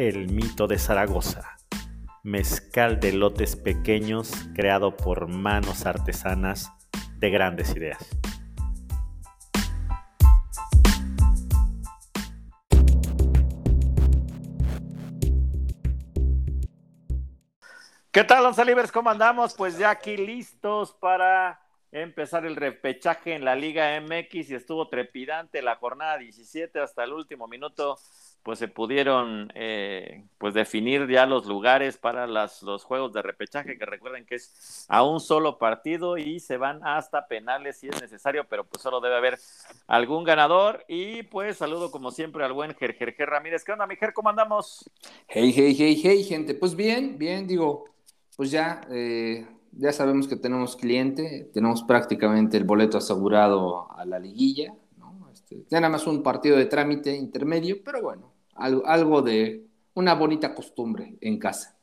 El Mito de Zaragoza, mezcal de lotes pequeños creado por manos artesanas de grandes ideas. ¿Qué tal, Once Libres? ¿Cómo andamos? Pues ya aquí listos para empezar el repechaje en la Liga MX y estuvo trepidante la jornada 17 hasta el último minuto pues se pudieron eh, pues definir ya los lugares para las, los juegos de repechaje, que recuerden que es a un solo partido y se van hasta penales si es necesario, pero pues solo debe haber algún ganador. Y pues saludo como siempre al buen Gerger Ramírez. ¿Qué onda, mi Ger? ¿Cómo andamos? Hey, hey, hey, hey, gente. Pues bien, bien, digo, pues ya, eh, ya sabemos que tenemos cliente, tenemos prácticamente el boleto asegurado a la liguilla. Ya nada más un partido de trámite intermedio, pero bueno, algo, algo de una bonita costumbre en casa.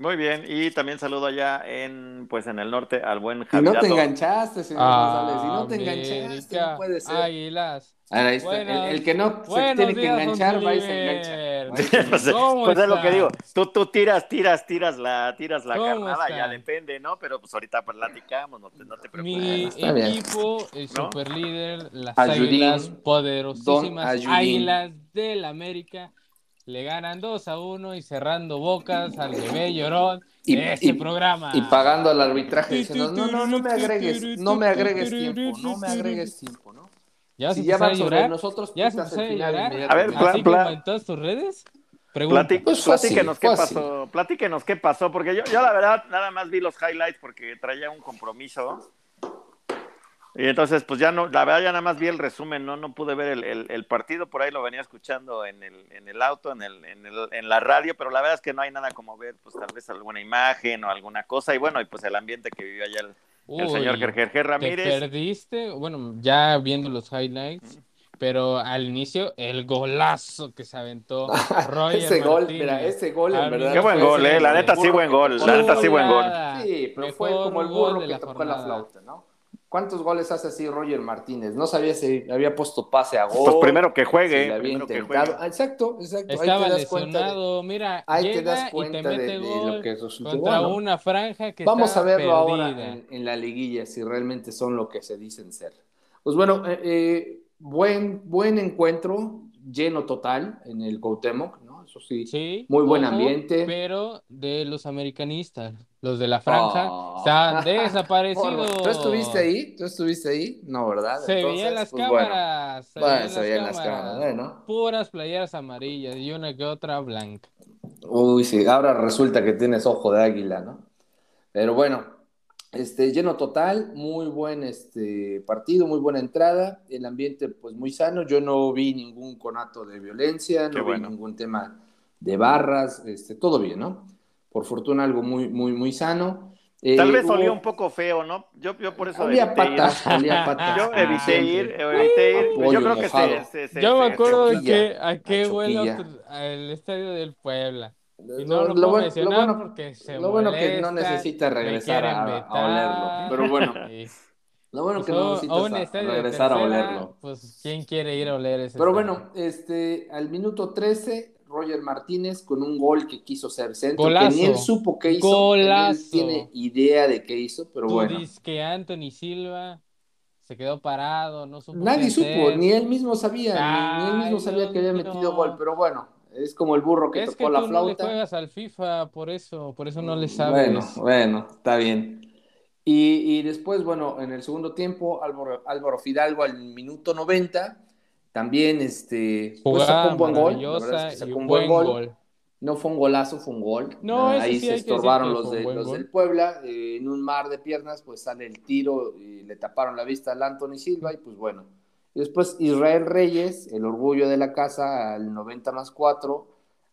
Muy bien, y también saludo allá en pues en el norte al buen Javier. Si no te enganchaste, señor ah, González, si no te enganchaste, no puede ser. Águilas. el, que no se tiene que enganchar, va y se engancha. pues, pues es lo que digo, tú, tú tiras, tiras, tiras la, tiras la carnada, ya depende, ¿no? Pero pues ahorita platicamos, no te, no te preocupes. Mi equipo, el super líder, las águilas poderosísimas águilas del América le ganan 2 a 1 y cerrando bocas al bebé llorón y, ese programa. Y pagando al arbitraje diciendo, no, no, no me agregues, no me agregues tiempo, no me agregues tiempo, ¿no? Ya si ya van sobre nosotros, ya se a llorar. A ver, plan, plan. en todas tus redes. Pues platíquenos qué pasó, platíquenos qué pasó, porque yo, yo la verdad nada más vi los highlights porque traía un compromiso y entonces, pues ya no, la verdad ya nada más vi el resumen, no, no pude ver el, partido, por ahí lo venía escuchando en el, en el auto, en, el, en, el, en la radio, pero la verdad es que no hay nada como ver, pues tal vez alguna imagen o alguna cosa, y bueno, y pues el ambiente que vivió allá el, señor Gerger Ramírez. Te perdiste, bueno, ya viendo los highlights, pero al inicio el golazo que se aventó Roger ese gol, mira, ese gol en verdad. Qué buen gol, eh, la neta sí buen gol, la neta sí buen gol. Sí, pero fue como el burro que tocó la flauta, ¿no? ¿Cuántos goles hace así Roger Martínez? No sabía si había puesto pase a gol. Pues primero que juegue. Si primero que juegue. Ah, exacto, exacto. Estaba ahí te das lesionado, mira, ahí te das cuenta y te mete de, gol lo que es contra una franja que Vamos a verlo ahora en, la liguilla, si realmente son lo que se dicen ser. Pues bueno, eh, eh, buen, buen encuentro, lleno total en el Cuauhtémoc, ¿no? Eso sí, sí muy buen ambiente. Pero de los americanistas. Los de la franja oh. están desaparecidos. ¿Tú estuviste ahí? ¿Tú estuviste ahí? No, ¿verdad? Se veían las pues, cámaras. Bueno, se, veían las cámaras. Bueno. Puras playeras amarillas y una que otra blanca. Uy, sí, ahora resulta que tienes ojo de águila, ¿no? Pero bueno, este, lleno total, muy buen este, partido, muy buena entrada, el ambiente pues muy sano, yo no vi ningún conato de violencia, no vi ningún tema de barras, este, todo bien, ¿no? por fortuna algo muy, muy, muy sano. Tal vez eh, olía un poco feo, ¿no? Yo, yo por eso olía patas, olía patas. Yo evité ir, evité ir. yo creo que se, se, Yo me acuerdo de que a qué vuelo al estadio del Puebla. Y no lo, lo, bueno, lo bueno, porque se Lo bueno que no necesita regresar a, a, olerlo. Pero bueno. Lo bueno que no necesitas regresar a olerlo. Pues, ¿quién quiere ir a oler ese Pero bueno, este, al minuto 13 Roger Martínez con un gol que quiso ser centro, que ni él supo qué hizo, Golazo. Él tiene idea de qué hizo, pero Tú bueno. Dices que Anthony Silva se quedó parado, no supo Nadie supo, ni él mismo sabía, ni, él mismo sabía que había metido gol, pero bueno, es como el burro que tocó la flauta. Es no le juegas al FIFA, por eso, por eso no le sabes. Bueno, bueno, está bien. Y, y después, bueno, en el segundo tiempo, Álvaro, Álvaro Fidalgo al minuto 90 también este, pues sacó un buen gol. sacó un buen gol. No fue un golazo, fue un gol. No, Ahí se estorbaron los, de, los del Puebla. Eh, en un mar de piernas, pues sale el tiro y le taparon la vista al Anthony Silva. Y pues bueno. Y después Israel Reyes, el orgullo de la casa, al 90 más 4,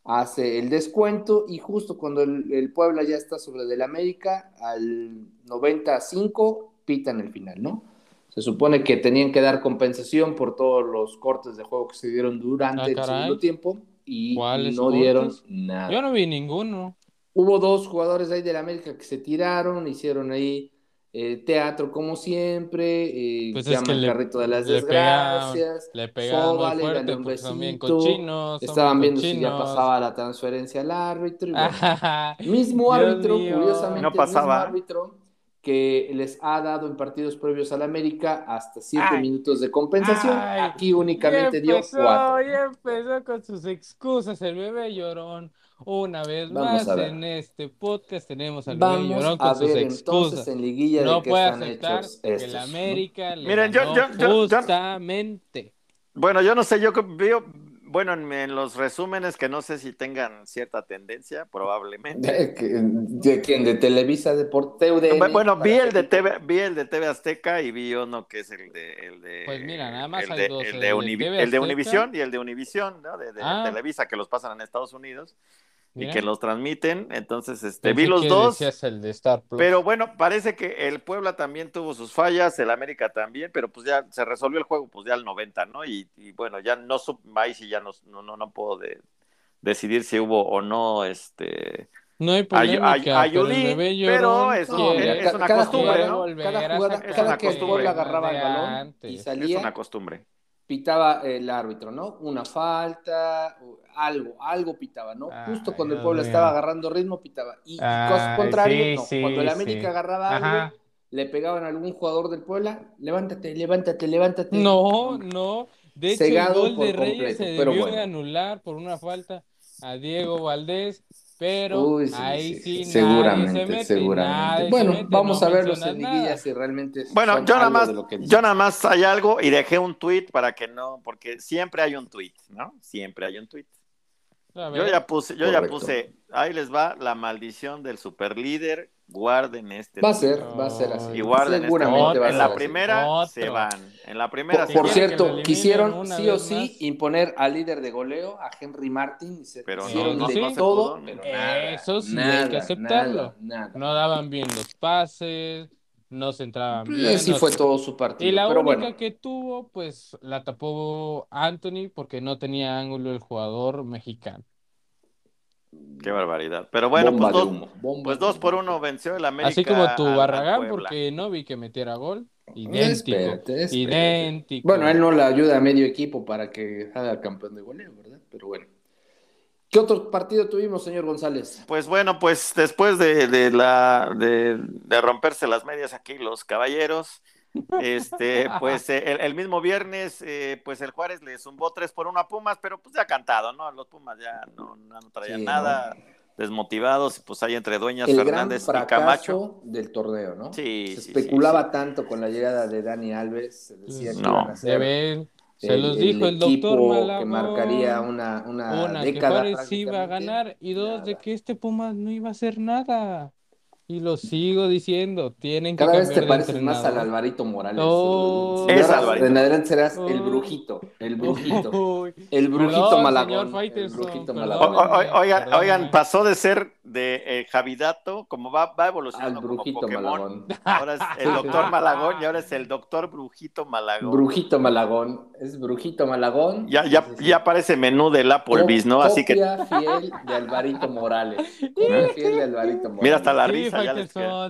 hace el descuento y justo cuando el, Puebla ya está sobre del América, al 95 pitan el final, ¿no? Se supone que tenían que dar compensación por todos los cortes de juego que se dieron durante ah, el segundo tiempo y no dieron nada. Yo no vi ninguno. Hubo dos jugadores ahí del América que se tiraron, hicieron ahí eh, teatro como siempre, eh, pues el carrito de las desgracias, le pegaban muy fuerte, un también cochinos, estaban viendo si ya pasaba la transferencia al árbitro, mismo árbitro, curiosamente, no pasaba. mismo árbitro que les ha dado en partidos previos al América hasta siete minutos de compensación, aquí únicamente dio cuatro. Ya empezó con sus excusas el bebé llorón. Una vez más en este podcast tenemos al Vamos Llorón con a ver, sus excusas. En liguilla no de puede aceptar que el América le Miren, yo, justamente. bueno, yo no sé, yo veo, bueno, en, los resúmenes que no sé si tengan cierta tendencia, probablemente. ¿De, quién? ¿De Televisa Deporteo? De bueno, vi el de, TV, vi el de TV Azteca y vi uno que es el de... El de pues mira, nada más hay dos. El de, el de Univisión y el de Univisión, ¿no? De, ah. Televisa, que los pasan en Estados Unidos y que los transmiten. Entonces, este, vi los dos. El de Star Pero bueno, parece que el Puebla también tuvo sus fallas, el América también, pero pues ya se resolvió el juego, pues ya al 90, ¿no? Y, bueno, ya no ahí sí ya no, no, no, puedo decidir si hubo o no este no hay problema pero, eso es, una costumbre, ¿no? Cada jugada, cada que el agarraba el balón y salía. Es una costumbre pitaba el árbitro, ¿no? Una falta, algo, algo pitaba, ¿no? Justo cuando el pueblo estaba agarrando ritmo, pitaba. Y, cosa contraria, no. cuando el América agarraba algo, le pegaban a algún jugador del Puebla, levántate, levántate, levántate. No, no. De hecho, el gol de Reyes se debió de anular por una falta a Diego Valdés pero ahí sí, seguramente, seguramente. bueno, vamos a ver los en si realmente. Bueno, yo nada más, yo nada más hay algo y dejé un tweet para que no, porque siempre hay un tweet, ¿no? Siempre hay un tweet. Yo ya puse, yo ya puse, ahí les va la maldición del superlíder guarden este. Va a ser, va a ser así. Y guarden este Seguramente va a ser En la primera se van. En la primera Por, cierto, quisieron sí o sí imponer al líder de goleo, a Henry Martin. Se pero no, de todo. Eso sí, hay que aceptarlo. No daban bien los pases. No se entraban bien. Sí, fue todo su partido. Y la única que tuvo, pues la tapó Anthony porque no tenía ángulo el jugador mexicano. Qué barbaridad. Pero bueno, pues, dos, pues dos, por uno venció el América. Así como tu Barragán, porque no vi que metiera gol. Idéntico. Idéntico. Bueno, él no le ayuda a medio equipo para que haga campeón de goleo, ¿verdad? Pero bueno. ¿Qué otro partido tuvimos, señor González? Pues bueno, pues después de, de la de, de romperse las medias aquí los caballeros, este, pues eh, el, mismo viernes, eh, pues el Juárez le zumbó 3 por 1 a Pumas, pero pues ya cantado, ¿no? Los Pumas ya no, no traían nada, desmotivados, pues hay entre Dueñas, Fernández y Camacho. del torneo, ¿no? Sí. Se especulaba tanto con la llegada de Dani Alves, se decía que no. Se los dijo el, doctor Malagón. que marcaría una, una, una década. Que Juárez iba a ganar y dos, de que este Pumas no iba a hacer nada. Y lo sigo diciendo, tienen que Cada vez te pareces más al Alvarito Morales. Oh, es Alvarito. En adelante serás el brujito, el brujito, el brujito Malagón. El brujito Malagón. oigan, oigan, pasó de ser de eh, Javidato, como va, va evolucionando al brujito como Malagón. Ahora es el doctor Malagón y ahora es el doctor Brujito Malagón. Brujito Malagón, es Brujito Malagón. Ya, ya, ya parece menú del Applebee's, ¿no? Así que. fiel de Alvarito Morales. fiel de Alvarito Morales. Mira hasta la risa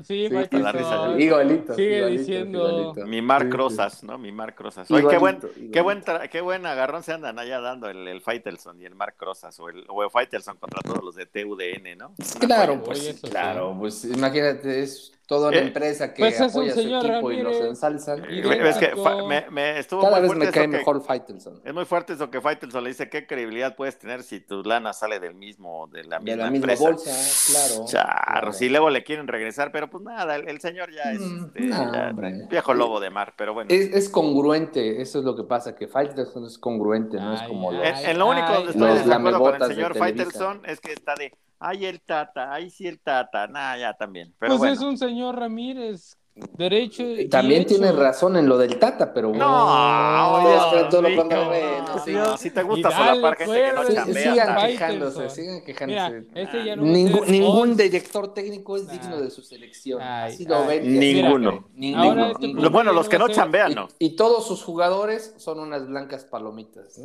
sí, Faitelson, Igualito. Sigue diciendo. Mi Marc Rosas, ¿no? Mi Marc Rosas. Oye, qué buen, qué buen, qué buen agarrón se andan allá dando el, el Faitelson y el Marc Rosas, o el, o el Faitelson contra todos los de TUDN, ¿no? Claro, pues, claro, pues imagínate, es toda una empresa que pues apoya a su equipo y los ensalzan. es que me, me estuvo Cada muy vez me cae mejor Faitelson. Es muy fuerte eso que Faitelson le dice, ¿qué credibilidad puedes tener si tu lana sale del mismo, de la misma, de la misma bolsa, claro. Charro, si luego le quieren regresar, pero pues nada, el, señor ya es mm, este, viejo lobo de mar, pero bueno. Es, es, congruente, eso es lo que pasa, que Faitelson es congruente, no es como los, en, lo único donde estoy de acuerdo con el señor Faitelson es que está de Ay, el Tata, ay, sí, el Tata, nada, ya también. Pero pues es un señor Ramírez. Derecho. Y También tiene razón en lo del Tata, pero bueno. No, no, todo lo no, si te gusta solapar gente que no chambea. Sigan quejándose, sigan quejándose. este ya no ningún, ningún director técnico es digno de su selección. Así lo ven. Ninguno. ninguno. Este bueno, los que no chambean, ¿no? Y, todos sus jugadores son unas blancas palomitas.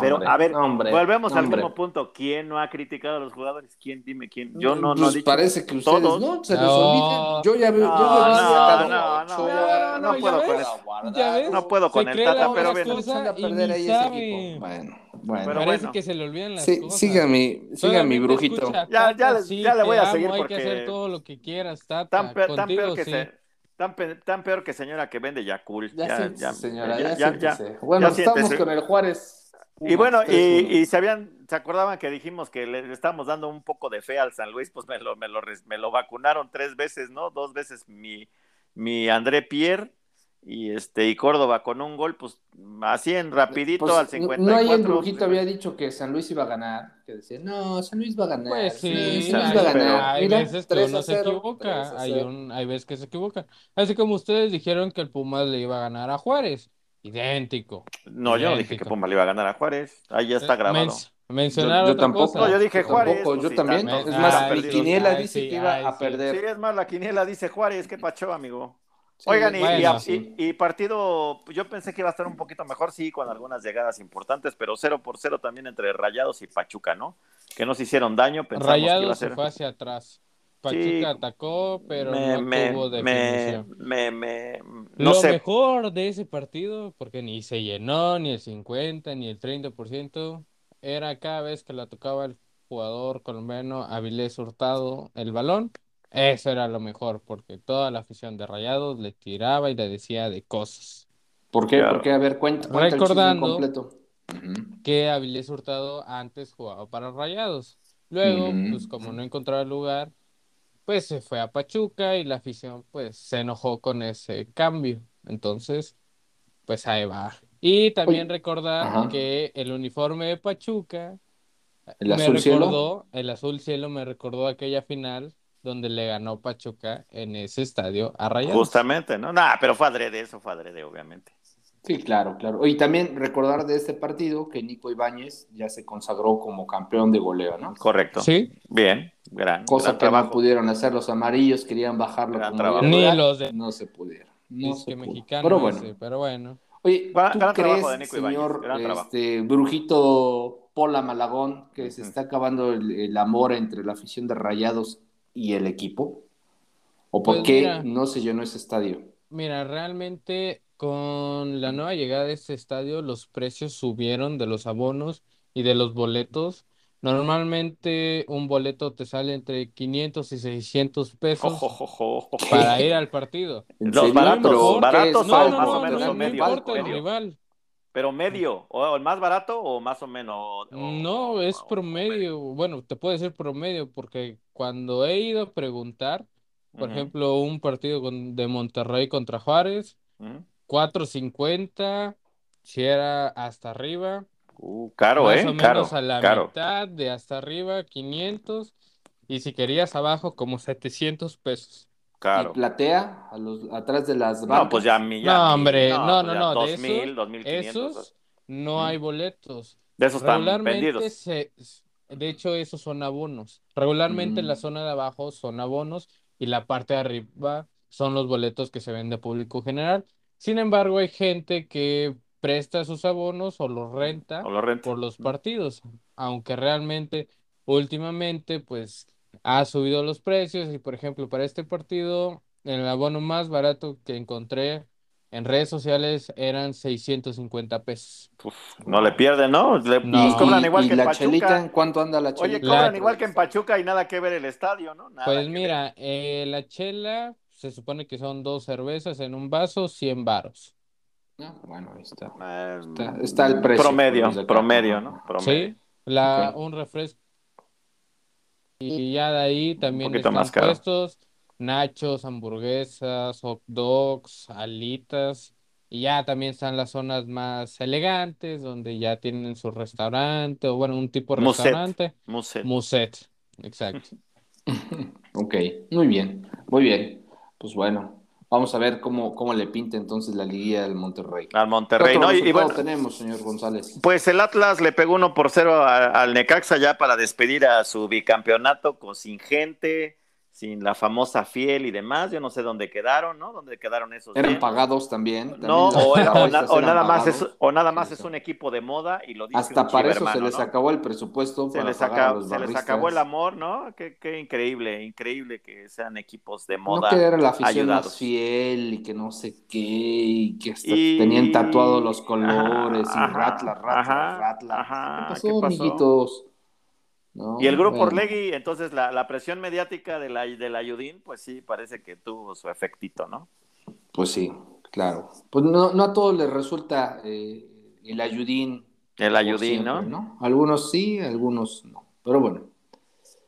pero, a ver, volvemos al mismo punto. ¿Quién no ha criticado a los jugadores? ¿Quién? Dime quién. Yo no, no pues. Parece que ustedes no, se les olvida. Yo ya veo. No, no, no, no puedo con eso. No puedo con el Tata, pero bien. Bueno, bueno. Parece que se le olvidan las cosas. Siga mi, siga mi brujito. Ya, ya, ya le voy a seguir porque... Hay que hacer todo lo que quieras, Tata. Tan, tan peor que se... Tan, tan, peor que señora que vende Yakult. Ya, ya, señora, ya, ya, Bueno, estamos con el Juárez. y bueno, y, y, se habían, se acordaban que dijimos que le estábamos dando un poco de fe al San Luis, pues me lo, me lo, me lo vacunaron tres veces, ¿no? Dos veces mi, mi André Pierre y este y Córdoba con un gol, pues así en rapidito pues, al 54. No, ahí el brujito había dicho que San Luis iba a ganar, que decía, no, San Luis va a ganar. Pues sí, San Luis va a ganar. Hay veces que uno se equivoca, hay, un, hay veces que se equivoca. Así como ustedes dijeron que el Pumas le iba a ganar a Juárez, idéntico. No, yo no dije que Pumas le iba a ganar a Juárez, ahí ya está grabado. mencionar yo, tampoco, No, yo dije Juárez. Yo también. es más, mi quiniela dice que iba a perder. Sí, es más, la quiniela dice Juárez, qué pacho, amigo. Oigan, y, partido, yo pensé que iba a estar un poquito mejor, sí, con algunas llegadas importantes, pero cero por cero también entre Rayados y Pachuca, ¿no? Que no se hicieron daño. Rayados se fue hacia atrás. Pachuca atacó, pero no tuvo definición. Me, me, Lo mejor de ese partido, porque ni se llenó, ni el 50, ni el 30%, era cada vez que la tocaba el jugador colombiano Avilés Hurtado el balón eso era lo mejor, porque toda la afición de Rayados le tiraba y le decía de cosas. ¿Por qué? Porque, a ver, cuenta, Recordando completo. que Avilés Hurtado antes jugaba para Rayados. Luego, pues como no encontraba lugar, pues se fue a Pachuca y la afición pues se enojó con ese cambio. Entonces, pues ahí va. Y también recordar que el uniforme de Pachuca ¿El azul cielo? el azul cielo me recordó aquella final donde le ganó Pachuca en ese estadio a Rayados. Justamente, ¿no? Nada, pero fue adrede, eso fue adrede, obviamente. Sí, claro, claro. Y también recordar de este partido que Nico Ibáñez ya se consagró como campeón de goleo, ¿no? Correcto. Sí. Bien, gran. Cosa que no pudieron hacer los amarillos, querían bajarlo. Gran Ni los de... No se pudieron. No se mexicano pero bueno. pero bueno. Oye, ¿tú crees, señor este, Brujito Pola Malagón, que se está acabando el amor entre la afición de Rayados y el equipo? ¿O por pues qué no se llenó ese estadio? Mira, realmente con la nueva llegada de este estadio los precios subieron de los abonos y de los boletos. Normalmente un boleto te sale entre 500 y 600 pesos para ir al partido. Los baratos, baratos no, no, más o menos. No, importa el rival. Pero medio, o el más barato o más o menos. no, es promedio. Bueno, te puede decir promedio, porque cuando he ido a preguntar, por ejemplo, un partido de Monterrey contra Juárez, 4.50, si era hasta arriba. Uh, caro, más ¿eh? o menos a la mitad de hasta arriba, 500. Y si querías abajo, como 700 pesos. Y platea a los, atrás de las bancas. No, pues ya, mi, No, hombre, no, no, no. no de 2000, 2500. Esos no hay boletos. De esos están vendidos. Se, de hecho, esos son abonos. Regularmente la mm. zona de abajo son abonos y la parte de arriba son los boletos que se venden de público general. Sin embargo, hay gente que presta sus abonos o los renta, o los renta. por los partidos, aunque realmente últimamente pues ha subido los precios y por ejemplo para este partido el abono más barato que encontré en redes sociales eran 650 pesos. no le pierden, ¿no? Le, cobran igual que en Pachuca. ¿en cuánto anda la chela? Oye, cobran igual que en Pachuca y nada que ver el estadio, ¿no? pues mira, eh, la chela se supone que son dos cervezas en un vaso, 100 varos. bueno, ahí está. Eh, está. el precio. Promedio, promedio, ¿no? Sí, la, un refresco y ya de ahí también están puestos nachos, hamburguesas, hot dogs, alitas. Y ya también están las zonas más elegantes, donde ya tienen su restaurante, o bueno, un tipo de restaurante. Muset. Muset, exacto. ok, muy bien, muy bien. Pues bueno, Vamos a ver cómo, cómo le pinta entonces la liguilla del Monterrey. Al Monterrey, ¿no? Y, bueno, tenemos, señor González? Pues el Atlas le pegó uno por cero al Necaxa ya para despedir a su bicampeonato con sin gente sin la famosa fiel y demás, yo no sé dónde quedaron, ¿no? ¿Dónde quedaron esos? Eran pagados también. no, o, nada más es, o nada más es un equipo de moda y lo dice Hasta para eso se les acabó el presupuesto. Se, les, acabó, se les acabó el amor, ¿no? Qué, qué, increíble, increíble que sean equipos de moda. No que era la afición más fiel y que no sé qué, y que hasta tenían tatuados los colores y ratla, ratla, ratla. Ajá, ¿Qué pasó, amiguitos? Y el grupo Orlegui, entonces la, presión mediática de la, de la Ayudín, pues sí, parece que tuvo su efectito, ¿no? Pues sí, claro. Pues no, no a todos les resulta eh, el Ayudín. El Ayudín, ¿no? Algunos sí, algunos no. Pero bueno.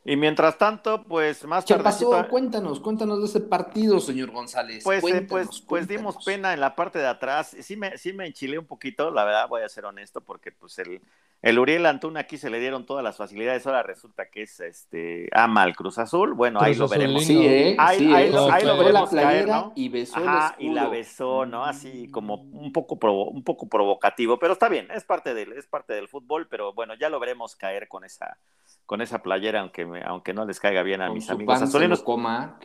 Y mientras tanto, pues más tarde. ¿Qué pasó? Cuéntanos, cuéntanos de ese partido, señor González. Pues, eh, pues, pues dimos pena en la parte de atrás. Sí me, sí me enchilé un poquito, la verdad, voy a ser honesto, porque pues el, el Uriel Antuna aquí se le dieron todas las facilidades, ahora resulta que es este ama al Cruz Azul. Bueno, ahí lo veremos. Sí, ¿eh? ahí, ahí, lo, veremos caer, ¿no? Y besó y la besó, ¿no? Así como un poco un poco provocativo, pero está bien, es parte del es parte del fútbol, pero bueno, ya lo veremos caer con esa con esa playera, aunque aunque no les caiga bien a mis amigos azulinos.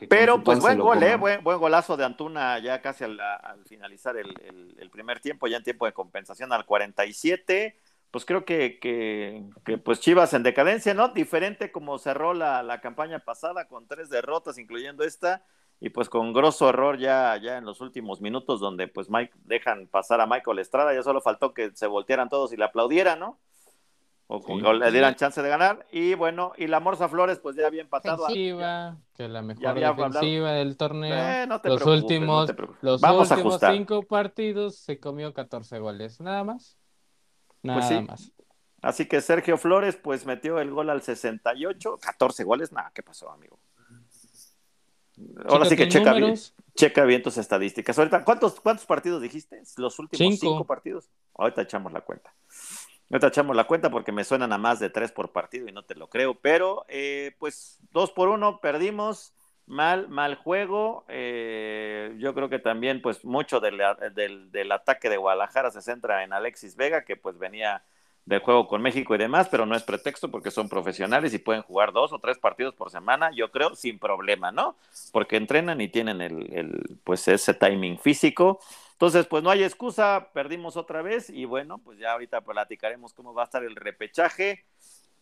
pero pues buen gol, eh, buen, buen, golazo de Antuna ya casi al, finalizar el, el, el primer tiempo, ya en tiempo de compensación al 47 pues creo que, que, pues Chivas en decadencia, ¿no? Diferente como cerró la, la, campaña pasada con tres derrotas, incluyendo esta, y pues con grosso error ya, ya en los últimos minutos donde pues Mike dejan pasar a Michael Estrada, ya solo faltó que se voltearan todos y le aplaudieran, ¿no? O, le dieran chance de ganar. Y bueno, y la Morza Flores, pues ya había empatado. Defensiva, que la mejor defensiva del torneo. Eh, los últimos, los últimos cinco partidos se comió 14 goles, nada más. Pues Nada más. Así que Sergio Flores, pues metió el gol al 68, 14 goles, nada, ¿qué pasó, amigo? Ahora sí que checa bien, checa bien tus estadísticas. Ahorita, ¿cuántos, ¿cuántos partidos dijiste? Los últimos cinco. partidos. Ahorita echamos la cuenta. Ahorita echamos la cuenta porque me suenan a más de tres por partido y no te lo creo. Pero, eh, pues, dos por uno, perdimos. Mal, mal juego. Eh, yo creo que también, pues, mucho del, del, ataque de Guadalajara se centra en Alexis Vega, que pues venía del juego con México y demás, pero no es pretexto porque son profesionales y pueden jugar dos o tres partidos por semana, yo creo, sin problema, ¿no? Porque entrenan y tienen el, el pues ese timing físico. Entonces, pues no hay excusa, perdimos otra vez y bueno, pues ya ahorita platicaremos cómo va a estar el repechaje.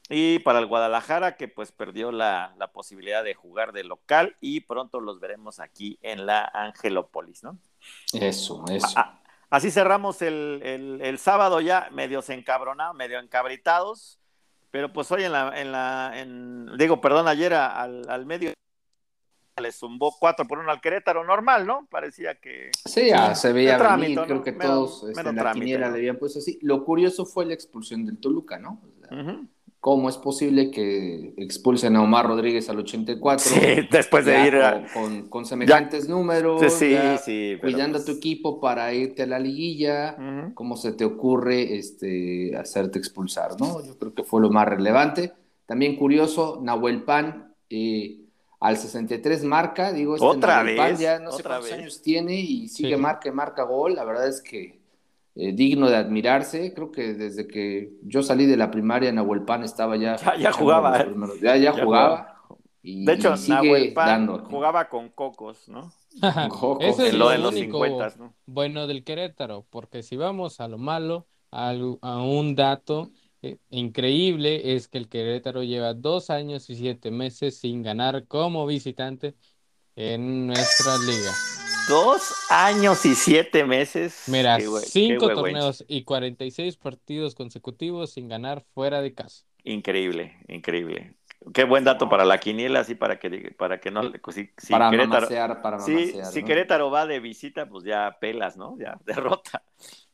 Y para el Guadalajara, que pues perdió la, posibilidad de jugar de local y pronto los veremos aquí en la Angelópolis, ¿no? Eso, eso. así cerramos el, sábado ya medio encabronados, medio encabritados, pero pues hoy en la, en la, en, digo, perdón, ayer al, al medio le zumbó 4 por 1 al Querétaro, normal, ¿no? Parecía que... Sí, ya se veía venir, creo que todos este, en la quiniela le habían puesto así. Lo curioso fue la expulsión del Toluca, ¿no? ¿Cómo es posible que expulsen a Omar Rodríguez al 84? Sí, después de ir a... con, semejantes números, sí, sí, cuidando a tu pues equipo para irte a la liguilla, ¿cómo se te ocurre este, hacerte expulsar? ¿no? Yo creo que fue lo más relevante. También curioso, Nahuel Pan eh, al 63 marca, digo, este otra Pan ya no sé cuántos años tiene y sigue marca y marca gol. La verdad es que eh, digno de admirarse. Creo que desde que yo salí de la primaria, en Nahuel Pan estaba ya. Ya, jugaba. ¿eh? Ya, ya, jugaba. de hecho, Nahuel Pan jugaba con cocos, ¿no? Eso es lo, de los 50, ¿no? bueno del Querétaro, porque si vamos a lo malo, a, un dato eh, increíble es que el Querétaro lleva dos años y siete meses sin ganar como visitante en nuestra liga. Dos años y siete meses. Mira, cinco torneos y 46 partidos consecutivos sin ganar fuera de casa. Increíble, increíble. Qué buen dato para la quiniela, así para que para que no si, para Querétaro, para si Querétaro va de visita, pues ya pelas, ¿no? Ya derrota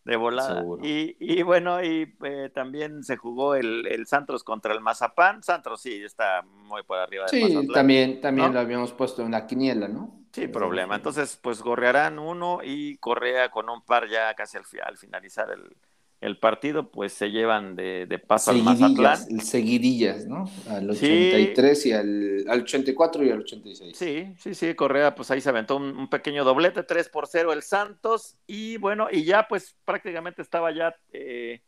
de volada. Y, y, bueno, y eh, también se jugó el, el, Santos contra el Mazapán. Santos sí está muy por arriba del Sí, también, también lo habíamos puesto en la quiniela, ¿no? Sí, problema. Entonces, pues gorrearán uno y Correa con un par ya casi al, al finalizar el, el partido, pues se llevan de, de paso al Mazatlán. Seguidillas, ¿no? Al 83 y al, al, 84 y al 86. Sí, sí, sí, Correa, pues ahí se aventó un, pequeño doblete, 3 por 0 el Santos, y bueno, y ya pues prácticamente estaba ya eh,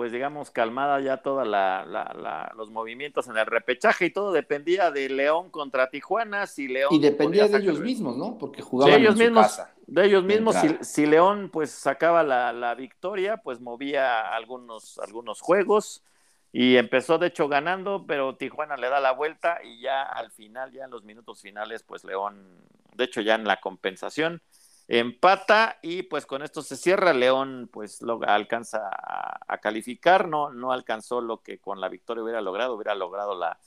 pues digamos, calmada ya todos la, los movimientos en el repechaje y todo dependía de León contra Tijuana, si León... Y dependía de ellos mismos, ¿no? Porque jugaban de ellos en mismos, casa. De ellos mismos, si, León pues sacaba la, victoria, pues movía algunos, algunos juegos y empezó de hecho ganando, pero Tijuana le da la vuelta y ya al final, ya en los minutos finales, pues León, de hecho ya en la compensación, empata y pues con esto se cierra. León pues lo alcanza a, calificar, no, no alcanzó lo que con la victoria hubiera logrado, hubiera logrado la,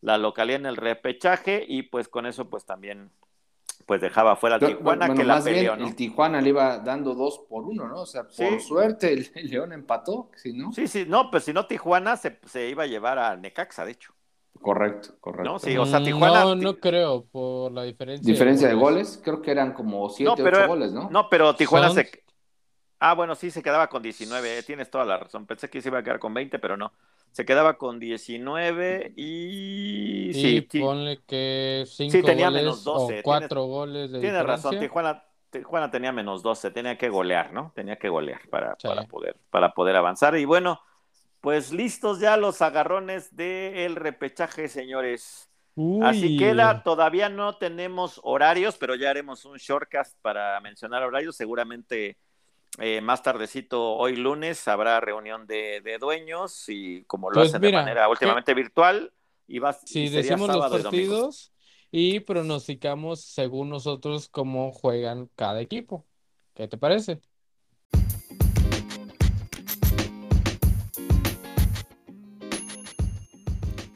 la localidad en el repechaje y pues con eso pues también pues dejaba fuera a Tijuana que la peleó, El Tijuana le iba dando dos por uno, ¿no? O sea, por suerte el, León empató, si no. Sí, sí, no, pues si no Tijuana se, se iba a llevar a Necaxa, de hecho. Correcto, correcto. No, sí, o sea, Tijuana. No, no creo, por la diferencia. ¿Diferencia de goles? Creo que eran como 7, 8 goles, ¿no? No, pero Tijuana se. Ah, bueno, sí, se quedaba con 19, eh, tienes toda la razón. Pensé que se iba a quedar con 20, pero no. Se quedaba con 19 y. sí, ponle que 5 sí, tenía menos 12. o 4 goles de Tienes razón, Tijuana, Tijuana tenía menos 12, tenía que golear, ¿no? Tenía que golear para, para, poder, para poder avanzar. Y bueno, pues listos ya los agarrones del repechaje, señores. Así queda, todavía no tenemos horarios, pero ya haremos un shortcast para mencionar horarios. Seguramente eh, más tardecito, hoy lunes, habrá reunión de, dueños y como lo pues hacen de manera últimamente virtual. Y va, si decimos los partidos y pronosticamos según nosotros cómo juegan cada equipo. ¿Qué te parece?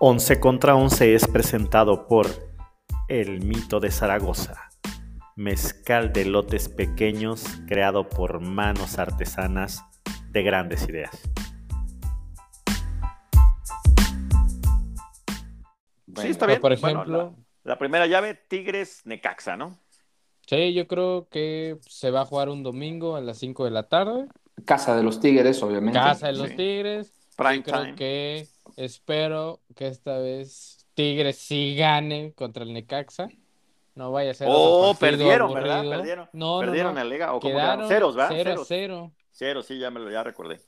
11 contra 11 es presentado por El Mito de Zaragoza, mezcal de lotes pequeños creado por manos artesanas de grandes ideas. sí, está bien. Por ejemplo, la, primera llave, Tigres Necaxa, ¿no? Sí, yo creo que se va a jugar un domingo a las 5 de la tarde. Casa de los Tigres, obviamente. Casa de los Tigres. Prime creo que Espero que esta vez Tigres sí gane contra el Necaxa. No vaya a ser. Oh, perdieron, ¿verdad? Perdieron. No, perdieron en la liga. ¿O quedaron ceros, ¿verdad? Cero, cero. Cero, sí, ya me lo ya recordé.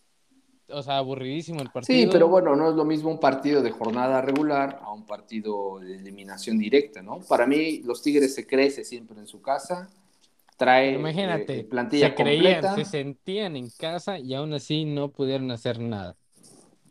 O sea, aburridísimo el partido. Sí, pero bueno, no es lo mismo un partido de jornada regular a un partido de eliminación directa, ¿no? Para mí, los Tigres se crece siempre en su casa. Trae Imagínate, eh, plantilla se creían, se sentían en casa y aún así no pudieron hacer nada.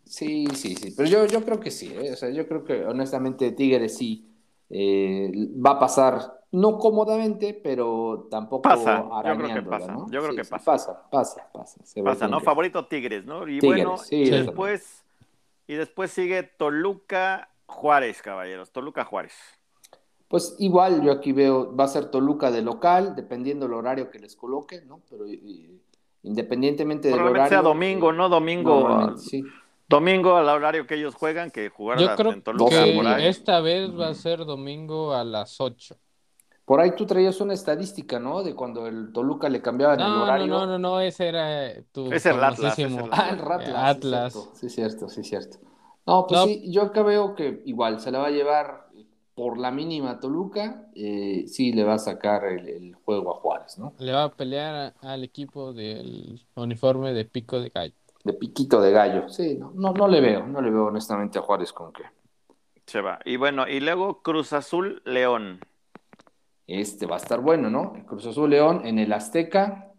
Sí, sí, sí, pero yo, yo creo que sí, ¿eh? o sea, yo creo que honestamente Tigres sí eh, va a pasar, no cómodamente, pero tampoco pasa, yo creo que pasa, ¿no? yo creo que pasa. pasa, pasa, pasa. pasa, ¿no? Favorito Tigres, ¿no? Y bueno, y después, y después sigue Toluca Juárez, caballeros, Toluca Juárez. Pues igual yo aquí veo, va a ser Toluca de local, dependiendo del horario que les coloque, ¿no? Pero independientemente del horario. sea domingo, ¿no? Domingo. Sí. Domingo al horario que ellos juegan, que jugar Yo creo en Toluca. Que esta vez va a ser domingo a las 8. Por ahí tú traías una estadística, ¿no? De cuando el Toluca le cambiaban el horario. No, no, no, no, ese era tu. Es el Atlas. Ah, el Atlas. Sí, cierto, sí, cierto. No, pues sí, yo acá veo que igual se la va a llevar por la mínima Toluca, eh, sí le va a sacar el, juego a Juárez, ¿no? Le va a pelear al equipo del uniforme de pico de gallo de piquito de gallo. Sí, no, no, no le veo, no le veo honestamente a Juárez con que. Se va. Y bueno, y luego Cruz Azul León. Este va a estar bueno, ¿no? Cruz Azul León en el Azteca.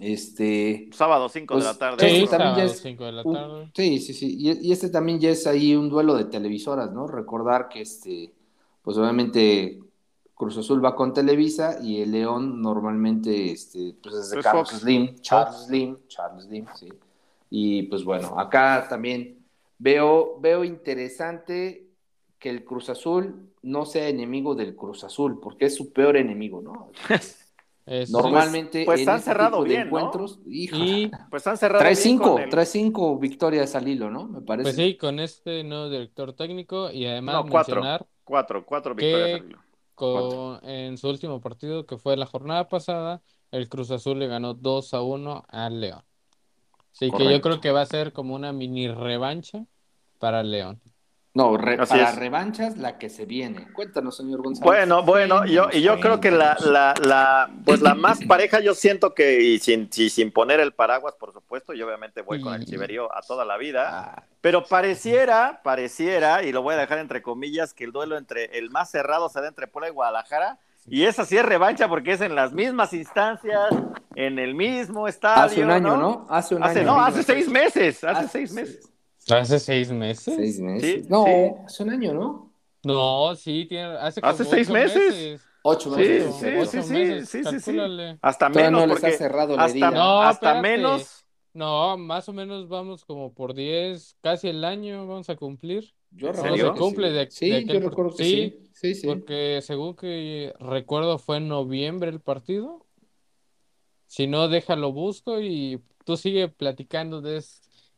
Este. Sábado 5 de la tarde. Sí, sábado 5 de la tarde. sí, sí, sí. Y, y, este también ya es ahí un duelo de televisoras, ¿no? Recordar que este. pues obviamente Cruz Azul va con Televisa y el León normalmente este, pues es de pues Carlos Slim, Charles Slim, Charles Slim, sí. Y pues bueno, acá también veo, veo interesante que el Cruz Azul no sea enemigo del Cruz Azul, porque es su peor enemigo, ¿no? Normalmente pues, pues han este cerrado bien, encuentros, y pues han cerrado trae cinco, trae cinco victorias al hilo, ¿no? Me parece. Pues sí, con este nuevo director técnico y además mencionar cuatro, cuatro, victorias al hilo. en su último partido, que fue la jornada pasada, el Cruz Azul le ganó 2 a 1 al León. Así que yo creo que va a ser como una mini revancha para León. No, para revanchas la que se viene. Cuéntanos, señor González. Bueno, bueno, yo, y yo creo que la, la, la, pues la más pareja, yo siento que, y sin, sin poner el paraguas, por supuesto, yo obviamente voy con el Chiverío a toda la vida, ah. pero pareciera, pareciera, y lo voy a dejar entre comillas, que el duelo entre el más cerrado se da entre Puebla y Guadalajara, y esa sí es revancha porque es en las mismas instancias, en el mismo estadio. Hace un año, ¿no? Hace un año. No, hace seis meses, hace, seis meses. ¿Hace seis meses? Seis meses. no, hace un año, ¿no? No, sí, tiene, hace, ¿Hace seis meses? Ocho meses. Sí, sí, sí, sí, sí, sí, Hasta menos. No les ha cerrado la hasta, no, hasta menos. No, más o menos vamos como por diez, casi el año vamos a cumplir. Yo no se cumple de, sí, de yo recuerdo que sí. Sí, sí. Porque según que recuerdo fue en noviembre el partido. Si no, déjalo busco y tú sigue platicando de,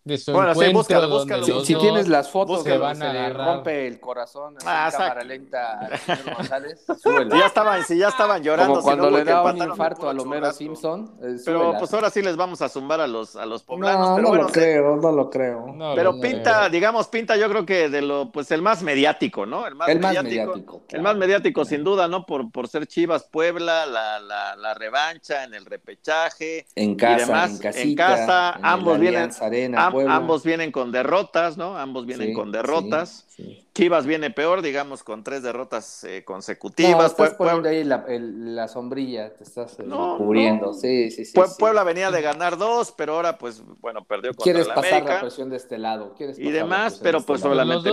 de su bueno, encuentro sí, Si, tienes las fotos que van a le rompe el corazón ah, cámara lenta señor González, Si ya estaban, si ya estaban llorando. Como cuando le da un infarto a Lomero Simpson. Eh, pero pues ahora sí les vamos a zumbar a los, a los poblanos. No, pero no lo creo, no lo creo. pero pinta, digamos, pinta yo creo que de lo, pues el más mediático, ¿no? El más mediático. el más mediático, sin duda, ¿no? Por, por ser Chivas Puebla, la, la, la revancha en el repechaje. En casa, y demás, en, casita, en casa, ambos vienen. Arena, ambos vienen con derrotas, ¿no? Ambos vienen con derrotas. Chivas viene peor, digamos, con tres derrotas eh, consecutivas. estás poniendo ahí la, sombrilla, te estás eh, cubriendo. Sí, sí, sí, Puebla venía de ganar dos, pero ahora, pues, bueno, perdió contra Quieres la pasar la presión de este lado. y demás, pero pues este solamente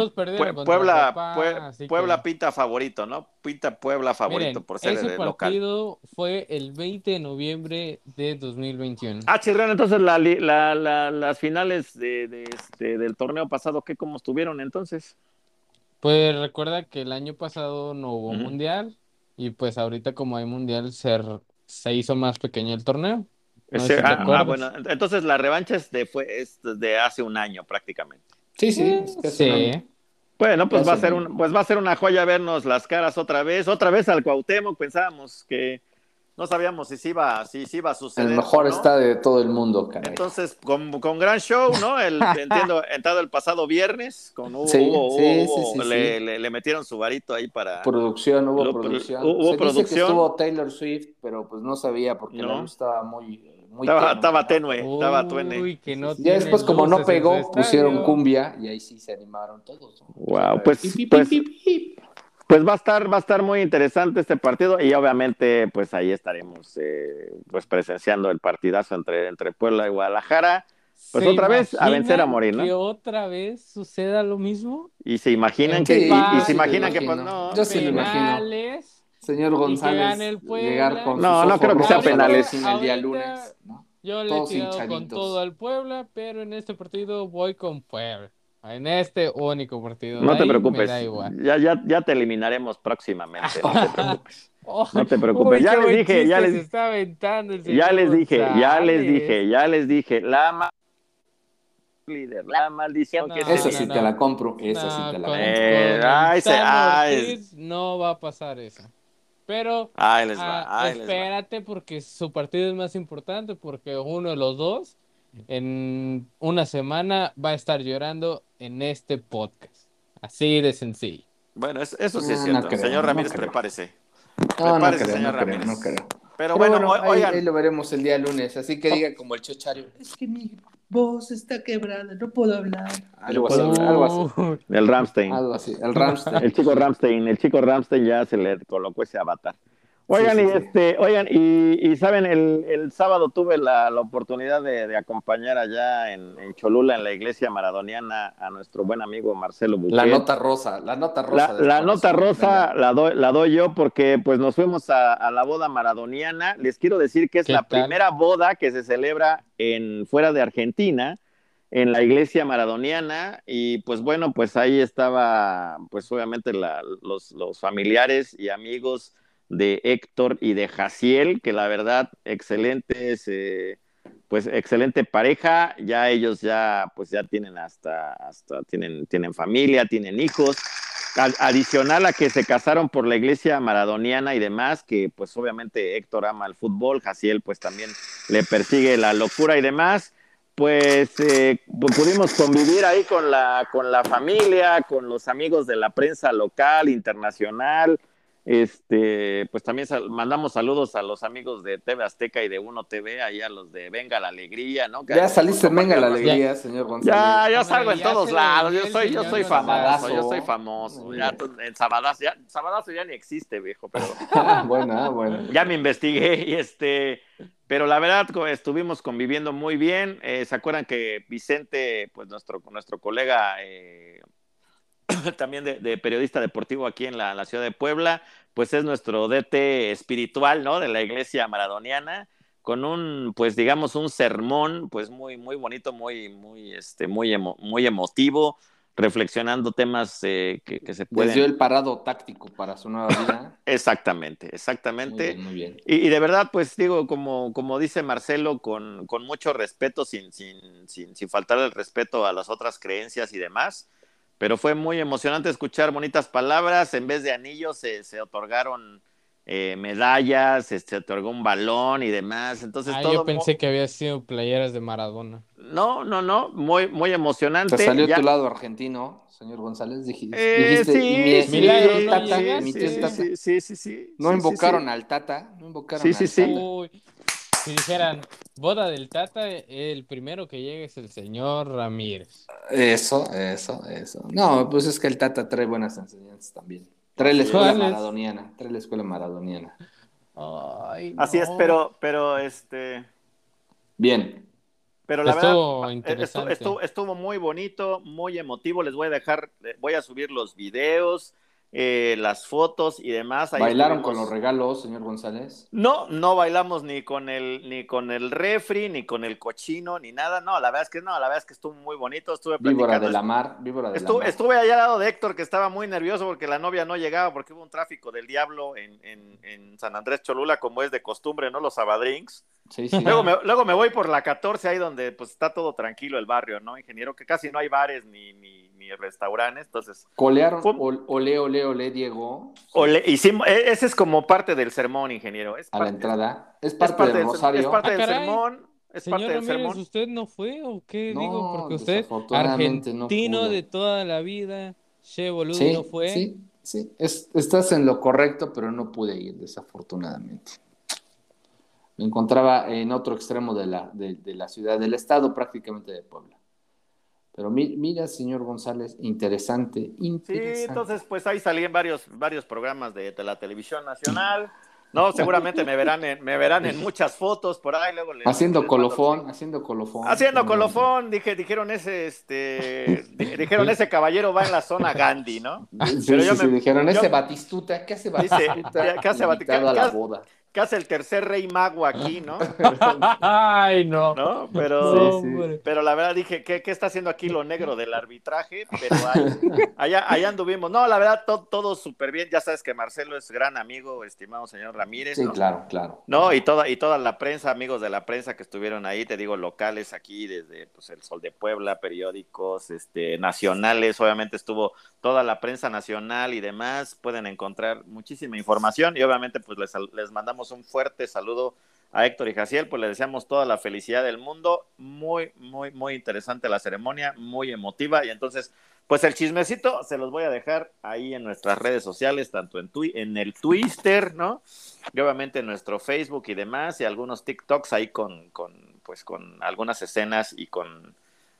Puebla, Puebla pinta favorito, ¿no? Pinta Puebla favorito por ser ese local. partido fue el 20 de noviembre de 2021. Ah, Chirrán, entonces las finales de, este, del torneo pasado, ¿qué cómo estuvieron entonces? Pues recuerda que el año pasado no hubo mundial y pues ahorita como hay mundial se, se hizo más pequeño el torneo. Ah, ah, bueno, entonces la revancha es de, fue, es de hace un año prácticamente. Sí, sí. sí. Bueno, pues va, a ser un, pues va a ser una joya vernos las caras otra vez, otra vez al Cuauhtémoc, pensábamos que no sabíamos si iba, si, si iba a suceder. El mejor estadio de todo el mundo, caray. Entonces, con, con, gran show, ¿no? El, entiendo, entrado el pasado viernes, con hubo, sí, sí, sí, le, le, le, metieron su varito ahí para... Producción, hubo producción. Hubo Se producción. Dice que estuvo Taylor Swift, pero pues no sabía porque no. estaba muy... Muy estaba, estaba tenue, estaba Uy, que no ya después, como no pegó, pusieron cumbia y ahí sí se animaron todos. Wow, pues, pues, pues va a estar, va a estar muy interesante este partido y obviamente pues ahí estaremos eh, pues presenciando el partidazo entre, entre Puebla y Guadalajara. Pues otra vez a vencer a morir, ¿no? Que otra vez suceda lo mismo. Y se imaginan que, y, se imaginan que pues no. Yo sí lo imagino. Señor González, llegar con No, no creo que sea penales. el día lunes. Yo le he tirado con todo al Puebla, pero en este partido voy con Puebla. En este único partido. No te preocupes. Ya, ya, ya te eliminaremos próximamente. No te preocupes. no te preocupes. ya les dije, ya les, ya les dije, ya les dije, ya les dije, la ma líder, la maldición que Eso sí te la compro, eso sí te la compro. Eh, ay, se, ay. No va a pasar eso. Pero ay, les va, ah, ay, espérate porque su partido es más importante porque uno de los dos en una semana va a estar llorando en este podcast. Así de sencillo. Bueno, eso, sí es cierto. señor Ramírez, prepárese. No, prepárese, no señor Ramírez. no creo. Pero, bueno, ahí, lo veremos el día lunes. Así que diga como el chochario. Es que mi voz está quebrada, no puedo hablar. Algo así, algo así. El Ramstein. Algo así, el Ramstein. el chico Ramstein, el chico Ramstein ya se le colocó ese avatar. Oigan, y este, oigan, y, saben, el, sábado tuve la, oportunidad de, acompañar allá en, Cholula, en la iglesia maradoniana, a nuestro buen amigo Marcelo Buquet. La nota rosa, la nota rosa. La, nota rosa la doy, la doy yo porque pues nos fuimos a, la boda maradoniana. Les quiero decir que es la primera boda que se celebra en fuera de Argentina en la iglesia maradoniana y pues bueno, pues ahí estaba pues obviamente los, los familiares y amigos de Héctor y de Jaciel, que la verdad, excelentes, eh, pues excelente pareja, ya ellos ya, pues ya tienen hasta, hasta tienen, tienen familia, tienen hijos, adicional a que se casaron por la iglesia maradoniana y demás, que pues obviamente Héctor ama el fútbol, Jaciel pues también le persigue la locura y demás, pues eh, pudimos convivir ahí con la, con la familia, con los amigos de la prensa local, internacional, este, pues también mandamos saludos a los amigos de TV Azteca y de Uno TV, ahí a los de Venga la Alegría, ¿no? ya saliste en Venga la Alegría, señor González. Ya, ya salgo en todos lados, yo soy, yo soy famoso, yo soy famoso. Ya, en Sabadazo, ya, Sabadazo ya ni existe, viejo, pero. bueno, bueno. Ya me investigué y este, pero la verdad estuvimos conviviendo muy bien. Eh, ¿Se acuerdan que Vicente, pues nuestro, nuestro colega eh, también de, periodista deportivo aquí en la, ciudad de Puebla, pues es nuestro DT espiritual, ¿no? De la iglesia maradoniana, con un, pues digamos, un sermón, pues muy, muy bonito, muy, muy, este, muy, muy emotivo, reflexionando temas eh, que, se pueden... Les dio el parado táctico para su nueva vida. exactamente, exactamente. Muy bien, Y, de verdad, pues digo, como, como dice Marcelo, con, con mucho respeto, sin, sin, sin, sin faltar el respeto a las otras creencias y demás, pero fue muy emocionante escuchar bonitas palabras. En vez de anillos se, se otorgaron eh, medallas, se otorgó un balón y demás. Entonces, ah, yo pensé que había sido playeras de Maradona. No, no, no, muy, muy emocionante. Te salió tu lado argentino, señor González. Dijiste, eh, sí, mi, tata, sí, sí, sí, sí, No invocaron al Tata, no invocaron al Tata. Si dijeran boda del Tata, el primero que llegue es el señor Ramírez. Eso, eso, eso. No, pues es que el Tata trae buenas enseñanzas también. Trae la escuela maradoniana, trae la escuela maradoniana. Así es, pero, pero este. Bien. Pero la verdad, estuvo, estuvo, muy bonito, muy emotivo. Les voy a dejar, voy a subir los videos. Eh, las fotos y demás. ¿Bailaron con los regalos, señor González? No, no bailamos ni con el, ni con el refri, ni con el cochino, ni nada. No, la verdad es que no, la verdad es que estuvo muy bonito. Estuve Víbora de la mar, víbora de estuve, la mar. Estuve allá al lado de Héctor, que estaba muy nervioso porque la novia no llegaba, porque hubo un tráfico del diablo en, en, en San Andrés Cholula, como es de costumbre, ¿no? Los sabadrinks. Sí, sí. Luego, me, luego me voy por la 14, ahí donde pues está todo tranquilo el barrio, ¿no, ingeniero? Que casi no hay bares ni, ni, ni restaurantes, entonces... Colearon, ole, ole, ole, Diego. Ole, hicimos, e, ese es como parte del sermón, ingeniero. Es a la entrada. Es parte, del rosario. Es parte del ah, sermón. Es Señor parte del sermón. ¿usted no fue o qué? Digo, porque usted, argentino de toda la vida, Che Boludo no fue. Sí, sí, estás en lo correcto, pero no pude ir, desafortunadamente. Me encontraba en otro extremo de la, de, de la ciudad, del estado prácticamente de Puebla. Pero mira, señor González, interesante, interesante. Sí, entonces pues ahí salí en varios, varios programas de, la televisión nacional. No, seguramente me verán en, me verán en muchas fotos por ahí. Luego haciendo colofón, haciendo colofón. Haciendo colofón, dije, dijeron ese, este, dijeron ese caballero va en la zona Gandhi, ¿no? Sí, Pero sí, me, dijeron ese Batistuta, ¿qué hace Batistuta? ¿Qué hace Batistuta? A la boda casi el tercer rey mago aquí, ¿no? Ay, no. ¿No? Pero, pero la verdad dije, ¿qué, ¿qué, está haciendo aquí lo negro del arbitraje? Pero allá, allá anduvimos. No, la verdad, todo, súper bien. Ya sabes que Marcelo es gran amigo, estimado señor Ramírez. Sí, claro, claro. No, y toda, y toda la prensa, amigos de la prensa que estuvieron ahí, te digo, locales aquí, desde pues, el Sol de Puebla, periódicos, este, nacionales, obviamente estuvo toda la prensa nacional y demás. Pueden encontrar muchísima información y obviamente pues les, les mandamos un fuerte saludo a Héctor y Jaciel, pues le deseamos toda la felicidad del mundo. Muy, muy, muy interesante la ceremonia, muy emotiva. Y entonces, pues el chismecito se los voy a dejar ahí en nuestras redes sociales, tanto en, en el Twitter, ¿no? Y obviamente en nuestro Facebook y demás, y algunos TikToks ahí con, con pues con algunas escenas y con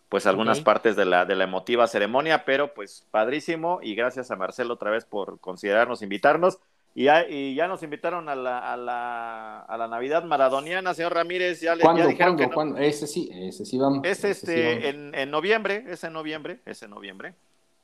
pues algunas partes de la, de la emotiva ceremonia, pero pues padrísimo y gracias a Marcelo otra vez por considerarnos, invitarnos Y ya, y ya nos invitaron a la, a, la, a la Navidad maradoniana, señor Ramírez. Ya, le, ¿Cuándo, dijeron ¿cuándo, Ese sí, ese sí vamos. Es este, En, en, noviembre, es en noviembre, es en noviembre.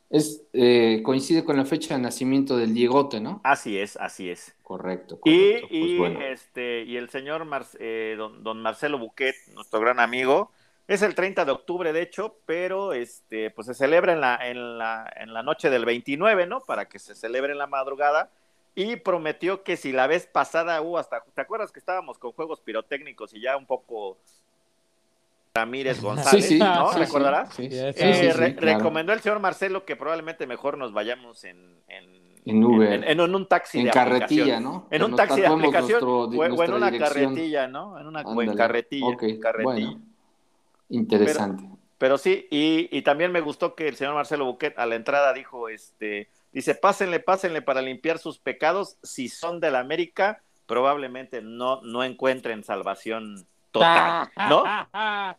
Es, eh, coincide con la fecha de nacimiento del Diegote, ¿no? Así es, así es. Correcto. correcto. Y, pues este, y el señor eh, don, don, Marcelo Buquet, nuestro gran amigo, es el 30 de octubre, de hecho, pero este, pues se celebra en la, en la, en la noche del 29, ¿no? Para que se celebre en la madrugada y prometió que si la vez pasada hubo hasta, ¿te acuerdas que estábamos con juegos pirotécnicos y ya un poco Ramírez González, sí, sí, ¿no? Sí, ¿Recordarás? Eh, recomendó el señor Marcelo que probablemente mejor nos vayamos en, en, en Uber. En, un taxi en carretilla, ¿no? En un taxi de aplicación o, en una carretilla, ¿no? En una en carretilla. Okay. carretilla. Interesante. Pero, pero sí, y, y, también me gustó que el señor Marcelo Buquet a la entrada dijo, este, Dice, pásenle, pásenle para limpiar sus pecados. Si son de la América, probablemente no, no encuentren salvación total, ¿no?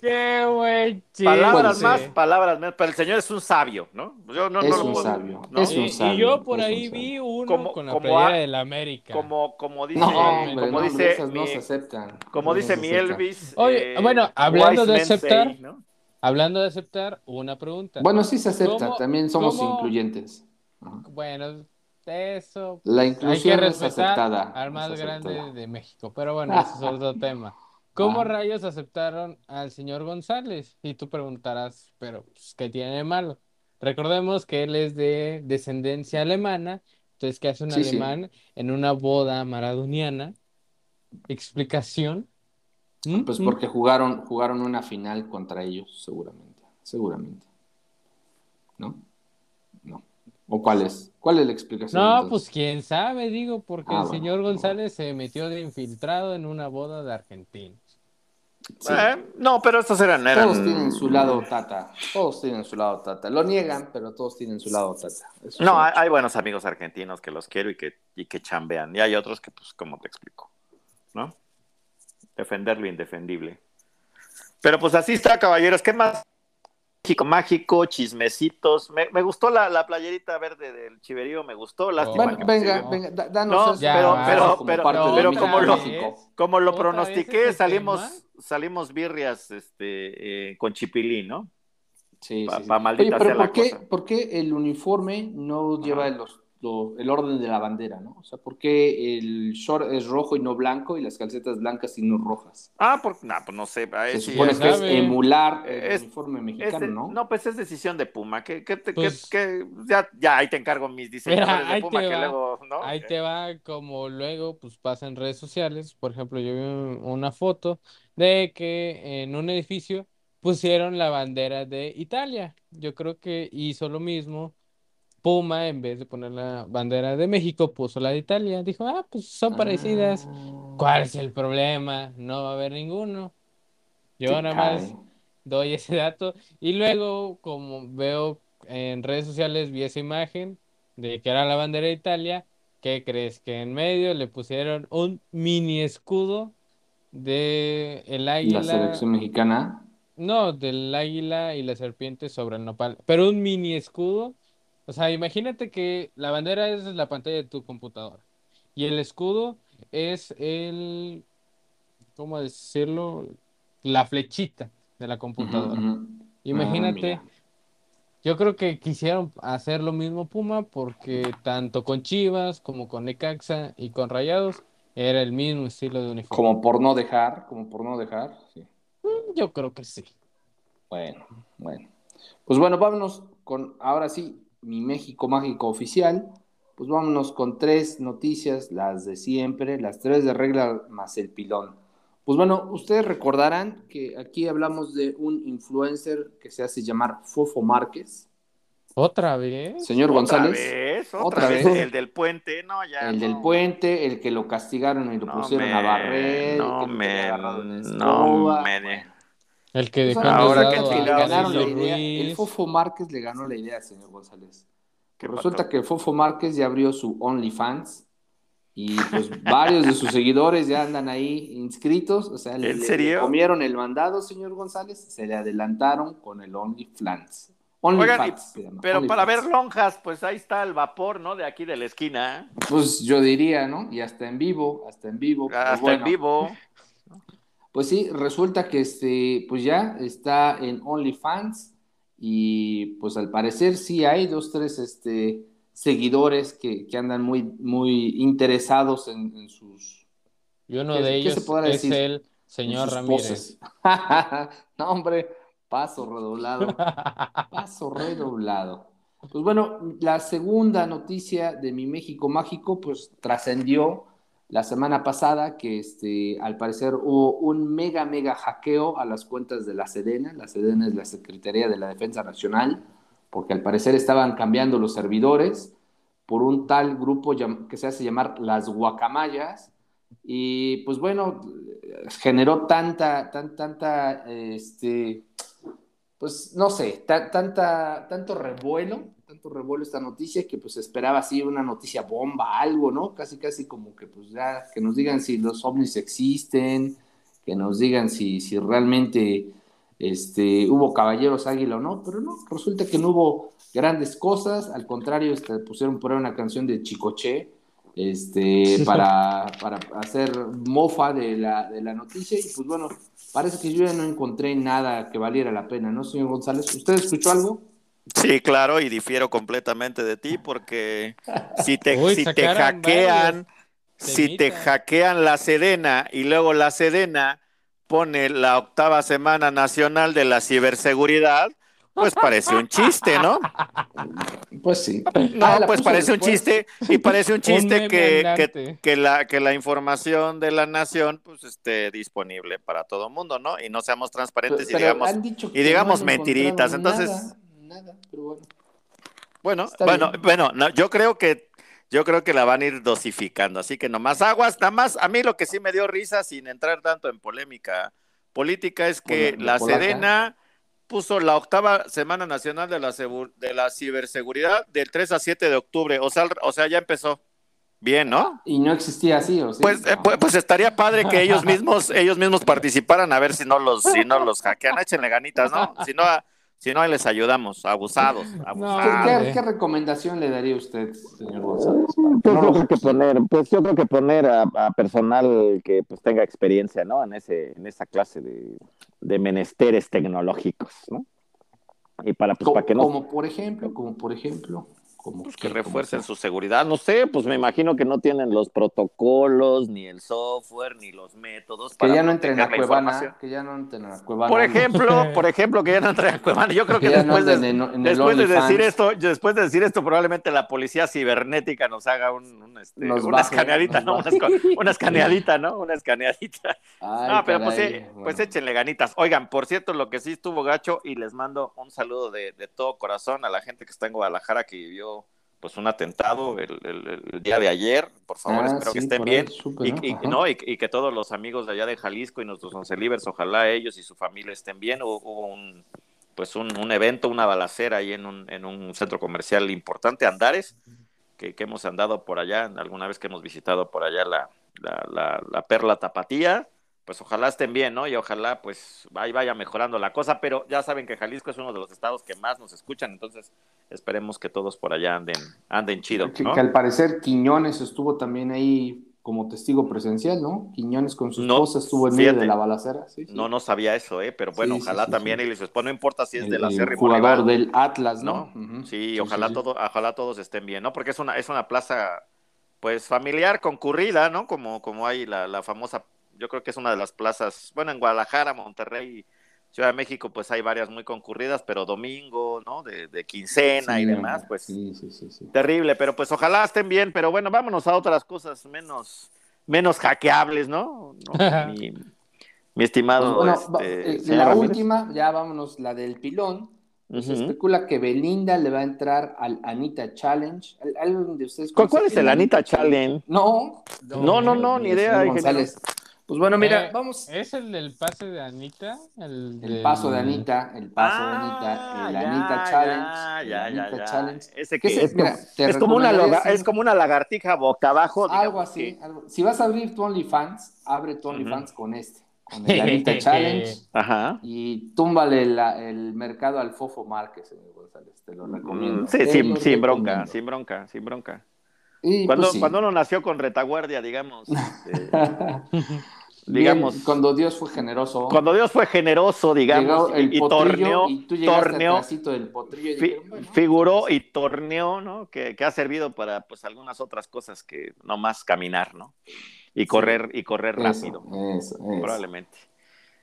Qué buen Palabras más, palabras menos, pero el Señor es un sabio, ¿no? Yo no, es, un sabio, es un sabio. Y yo por ahí vi uno con la como de la América. Como, como dice, no, como dice, mi, no se aceptan. Como dice mi Elvis. Oye, bueno, hablando de aceptar, hablando de aceptar, una pregunta. Bueno, sí se acepta, también somos incluyentes. Bueno, eso. La inclusión hay que es aceptada. Al más grande de México. Pero bueno, ese es otro tema. ¿Cómo ah. rayos aceptaron al señor González? Y tú preguntarás, pero pues, ¿qué tiene de malo? Recordemos que él es de descendencia alemana. Entonces, ¿qué hace un alemán en una boda maradoniana? ¿Explicación? ¿Mm? Pues porque jugaron, jugaron una final contra ellos, seguramente. Seguramente. ¿No? ¿O cuál es? ¿Cuál es la explicación? No, pues quién sabe, digo, porque ah, el señor González se metió de infiltrado en una boda de argentinos. Eh, no, pero estos eran, Todos tienen su lado tata. Todos tienen su lado tata. Lo niegan, pero todos tienen su lado tata. no, hay, buenos amigos argentinos que los quiero y que, y que chambean. Y hay otros que, pues, como te explico, ¿no? Defender lo indefendible. Pero pues así está, caballeros. ¿Qué más México mágico, chismecitos. Me, me gustó la, la, playerita verde del chiverío, me gustó. Lástima venga, venga, danos. No, pero, pero, pero, pero, como, lo, como lo pronostiqué, salimos, salimos birrias este, eh, con chipilín, ¿no? Sí, sí, Oye, pero ¿por qué, ¿por qué el uniforme no lleva los el orden de la bandera, ¿no? O sea, ¿por qué el short es rojo y no blanco y las calcetas blancas y no rojas? Ah, por, no, pues no sé. Se supone que es emular el uniforme mexicano, ¿no? No, pues es decisión de Puma. Que, que, pues que, ya, ya ahí te encargo mis diseñadores de Puma que luego, ¿no? Ahí te va como luego, pues pasa en redes sociales. Por ejemplo, yo vi una foto de que en un edificio pusieron la bandera de Italia. Yo creo que hizo lo mismo Puma, en vez de poner la bandera de México, puso la de Italia. Dijo, ah, pues son parecidas. ¿Cuál es el problema? No va a haber ninguno. Yo nada más doy ese dato. Y luego, como veo en redes sociales, vi esa imagen de que era la bandera de Italia. ¿Qué crees? Que en medio le pusieron un mini escudo de el águila. ¿La selección mexicana? No, del águila y la serpiente sobre el nopal. Pero un mini escudo o sea, imagínate que la bandera es la pantalla de tu computadora y el escudo es el, ¿cómo decirlo? La flechita de la computadora. Imagínate, ah, yo creo que quisieron hacer lo mismo Puma porque tanto con Chivas como con Necaxa y con Rayados era el mismo estilo de uniforme. Como por no dejar, como por no dejar, sí. Mm, yo creo que sí. Bueno, bueno. Pues bueno, vámonos con, ahora sí, mi México Mágico oficial, pues vámonos con tres noticias, las de siempre, las tres de regla más el pilón. Pues bueno, ustedes recordarán que aquí hablamos de un influencer que se hace llamar Fofo Márquez. ¿Otra vez? Señor González. Vez, otra, vez, El del puente, no, ya. El del puente, el que lo castigaron y lo pusieron a barrer. No, me, no, me, el que dejó ahora que le ganaron la idea, el Fofo Márquez le ganó la idea, señor González. Que resulta que el Fofo Márquez ya abrió su OnlyFans y pues varios de sus seguidores ya andan ahí inscritos, o sea, le, comieron el mandado, señor González, se le adelantaron con el OnlyFans. pero para ver lonjas, pues ahí está el vapor, ¿no? De aquí de la esquina. Pues yo diría, ¿no? Y hasta en vivo, hasta en vivo. Hasta en vivo. Pues sí, resulta que este, pues ya está en OnlyFans y pues al parecer sí hay dos, tres este, seguidores que, andan muy, muy interesados en, sus... Y uno de ellos es el señor Ramírez. no, hombre, paso redoblado. Paso redoblado. Pues bueno, la segunda noticia de mi México mágico, pues trascendió la semana pasada que este, al parecer hubo un mega, mega hackeo a las cuentas de la Sedena. La Sedena es la Secretaría de la Defensa Nacional, porque al parecer estaban cambiando los servidores por un tal grupo que se hace llamar las guacamayas. Y pues bueno, generó tanta, tan, tanta, este, pues no sé, tanta, tanto revuelo tanto revuelo esta noticia que pues esperaba así una noticia bomba, algo, ¿no? Casi, casi como que pues ya, que nos digan si los ovnis existen, que nos digan si, si realmente este, hubo caballeros águila o no, pero no, resulta que no hubo grandes cosas, al contrario, este, pusieron por ahí una canción de Chicoche, este, para, para hacer mofa de la, de la noticia, y pues bueno, parece que yo ya no encontré nada que valiera la pena, ¿no, señor González? ¿Usted escuchó algo? Sí, claro, y difiero completamente de ti porque si te, si te hackean, si te hackean la Sedena y luego la Sedena pone la octava semana nacional de la ciberseguridad, pues parece un chiste, ¿no? Pues sí. No, ah, pues parece un chiste y parece un chiste que, que, la, que la información de la nación pues esté disponible para todo el mundo, ¿no? Y no seamos transparentes y digamos, y digamos mentiritas. Entonces, nada, pero bueno. Bueno, bueno, bueno, yo creo que yo creo que la van a ir dosificando, así que nomás aguas, nada más, a mí lo que sí me dio risa sin entrar tanto en polémica política es que la Sedena puso la octava Semana Nacional de la, de la Ciberseguridad del 3 a 7 de octubre, o sea, o sea, ya empezó. Bien, ¿no? Y no existía así, ¿o sí? Pues, eh, pues, pues, estaría padre que ellos mismos, ellos mismos participaran a ver si no los, si no los hackean, échenle ganitas, ¿no? Si no, si no, les ayudamos, abusados. ¿Qué, recomendación le daría usted, señor González? Pues yo creo que poner, pues yo creo que poner a, personal que pues tenga experiencia, ¿no? En ese, en esa clase de, de menesteres tecnológicos, ¿no? Y para, pues, para que no. Como por ejemplo, como por ejemplo. Pues que refuercen su seguridad. No sé, pues me imagino que no tienen los protocolos, ni el software, ni los métodos. Que ya no entren a Cuevana. Que ya no entren a Cuevana. Por ejemplo, por ejemplo, que ya no entren a Cuevana. Yo creo que, después, de, después de decir esto, después de decir esto, probablemente la policía cibernética nos haga un, este, una escaneadita, ¿no? Una, escaneadita, ¿no? Una escaneadita. no, pero pues, pues échenle ganitas. Oigan, por cierto, lo que sí estuvo gacho, y les mando un saludo de, de todo corazón a la gente que está en Guadalajara que vivió pues un atentado el, día de ayer. Por favor, ah, espero que estén bien. y, ¿no? Y, que todos los amigos de allá de Jalisco y nuestros once libres, ojalá ellos y su familia estén bien. Hubo un, pues un, evento, una balacera ahí en un, en un centro comercial importante, Andares, que, hemos andado por allá, alguna vez que hemos visitado por allá la, la, la Perla Tapatía pues ojalá estén bien, ¿no? Y ojalá pues ahí vaya mejorando la cosa, pero ya saben que Jalisco es uno de los estados que más nos escuchan, entonces esperemos que todos por allá anden, anden chido. Que, al parecer Quiñones estuvo también ahí como testigo presencial, ¿no? Quiñones con su esposa estuvo en medio de la balacera. Sí, No, no sabía eso, ¿eh? Pero bueno, ojalá también él y su esposa, no importa si es de la el jugador del Atlas, ¿no? Sí, ojalá, Todo, ojalá todos estén bien, ¿no? Porque es una, es una plaza pues familiar, concurrida, ¿no? Como, como hay la, la famosa yo creo que es una de las plazas, bueno, en Guadalajara, Monterrey, Ciudad de México, pues hay varias muy concurridas, pero domingo, ¿no? De, quincena y demás, pues sí, sí, terrible, pero pues ojalá estén bien, pero bueno, vámonos a otras cosas menos, menos hackeables, ¿no? Mi, estimado. Pues, este, eh, la última, ya vámonos, la del pilón. Se especula que Belinda le va a entrar al Anita Challenge. de ustedes ¿Cuál, es el Anita Challenge? No, no, no, no, ni idea. Pues bueno, mira, eh, vamos. ¿Es el del pase de Anita? El, paso de Anita, el paso de Anita, el Anita Challenge. Ya, ya, ya. Challenge. Ese que es, es, como una es como una lagartija boca abajo. Algo así. Si vas a abrir tu OnlyFans, abre tu OnlyFans con este. con el Anita Challenge. Ajá. Y túmbale el mercado al Fofo Márquez, señor González, te lo recomiendo. Mm, sí, sin, sin bronca, sin bronca, sin bronca. cuando, pues, cuando uno nació con retaguardia, digamos. Este, digamos. cuando Dios fue generoso. Cuando Dios fue generoso, digamos, y, torneó, y torneó, figuró y torneó, ¿no? Que, que, ha servido para pues algunas otras cosas que no más caminar, ¿no? Y correr, y correr rápido. Eso, Probablemente.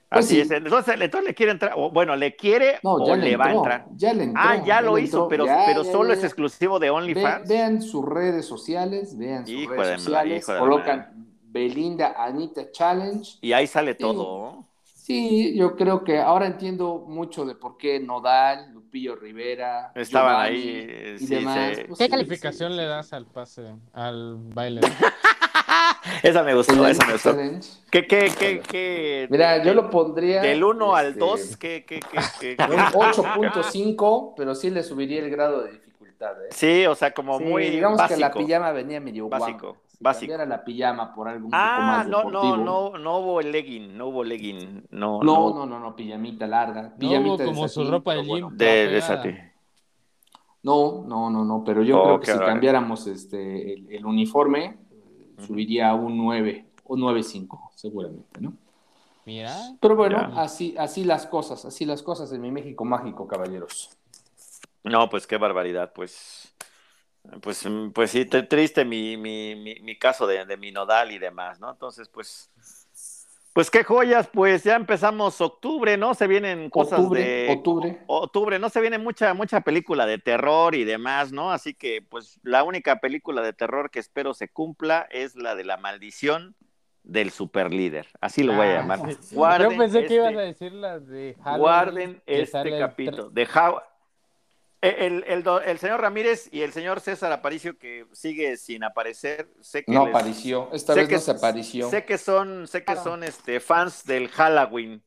Pues Así es. Entonces, entonces, le quiere entrar, o, bueno, le quiere o le, va a entrar. Ya le entró, ah, ya, lo hizo, pero, pero solo es exclusivo de OnlyFans. vean sus redes sociales, vean sus redes sociales, colocan Belinda Anita Challenge. Y ahí sale todo. Sí, yo creo que ahora entiendo mucho de por qué Nodal, Lupillo Rivera, estaban ahí y demás. Pues ¿Qué calificación le das al pase, al baile? esa me gustó, esa me gustó. ¿Qué, qué, qué, qué? Mira, yo lo pondría. Del 1 al 2, este, ¿qué, qué, qué, 8.5, pero sí le subiría el grado de dificultad. ¿eh? Sí, o sea, como muy. Digamos básico. que la pijama venía medio básico. Si básico. la pijama por algo un ah, poco más no, no, no, no hubo legging, no hubo legging. No, no, no, no, no, pijamita larga. Pijamita no como su ropa de gym. de, de No, no, no, no, pero yo creo que si cambiáramos este, el uniforme, subiría a un 9 o 9.5, seguramente, ¿no? Mira. Pero bueno, así, así las cosas, así las cosas en mi México mágico, caballeros. No, pues qué barbaridad, pues. Pues, pues sí, triste mi, mi, mi, caso de, de, mi nodal y demás, ¿no? Entonces, pues, pues qué joyas, pues ya empezamos octubre, ¿no? Se vienen cosas de octubre. Octubre, no se viene mucha mucha película de terror y demás, ¿no? Así que pues la única película de terror que espero se cumpla es la de la maldición del superlíder. Así lo voy a ah, llamar. Yo pensé que ibas este a decir la de Halloween, Guarden este capítulo de How el, el, señor Ramírez y el señor César Aparicio, que sigue sin aparecer, sé que no apareció, esta vez no se apareció. Sé que son, sé que son este, fans del Halloween,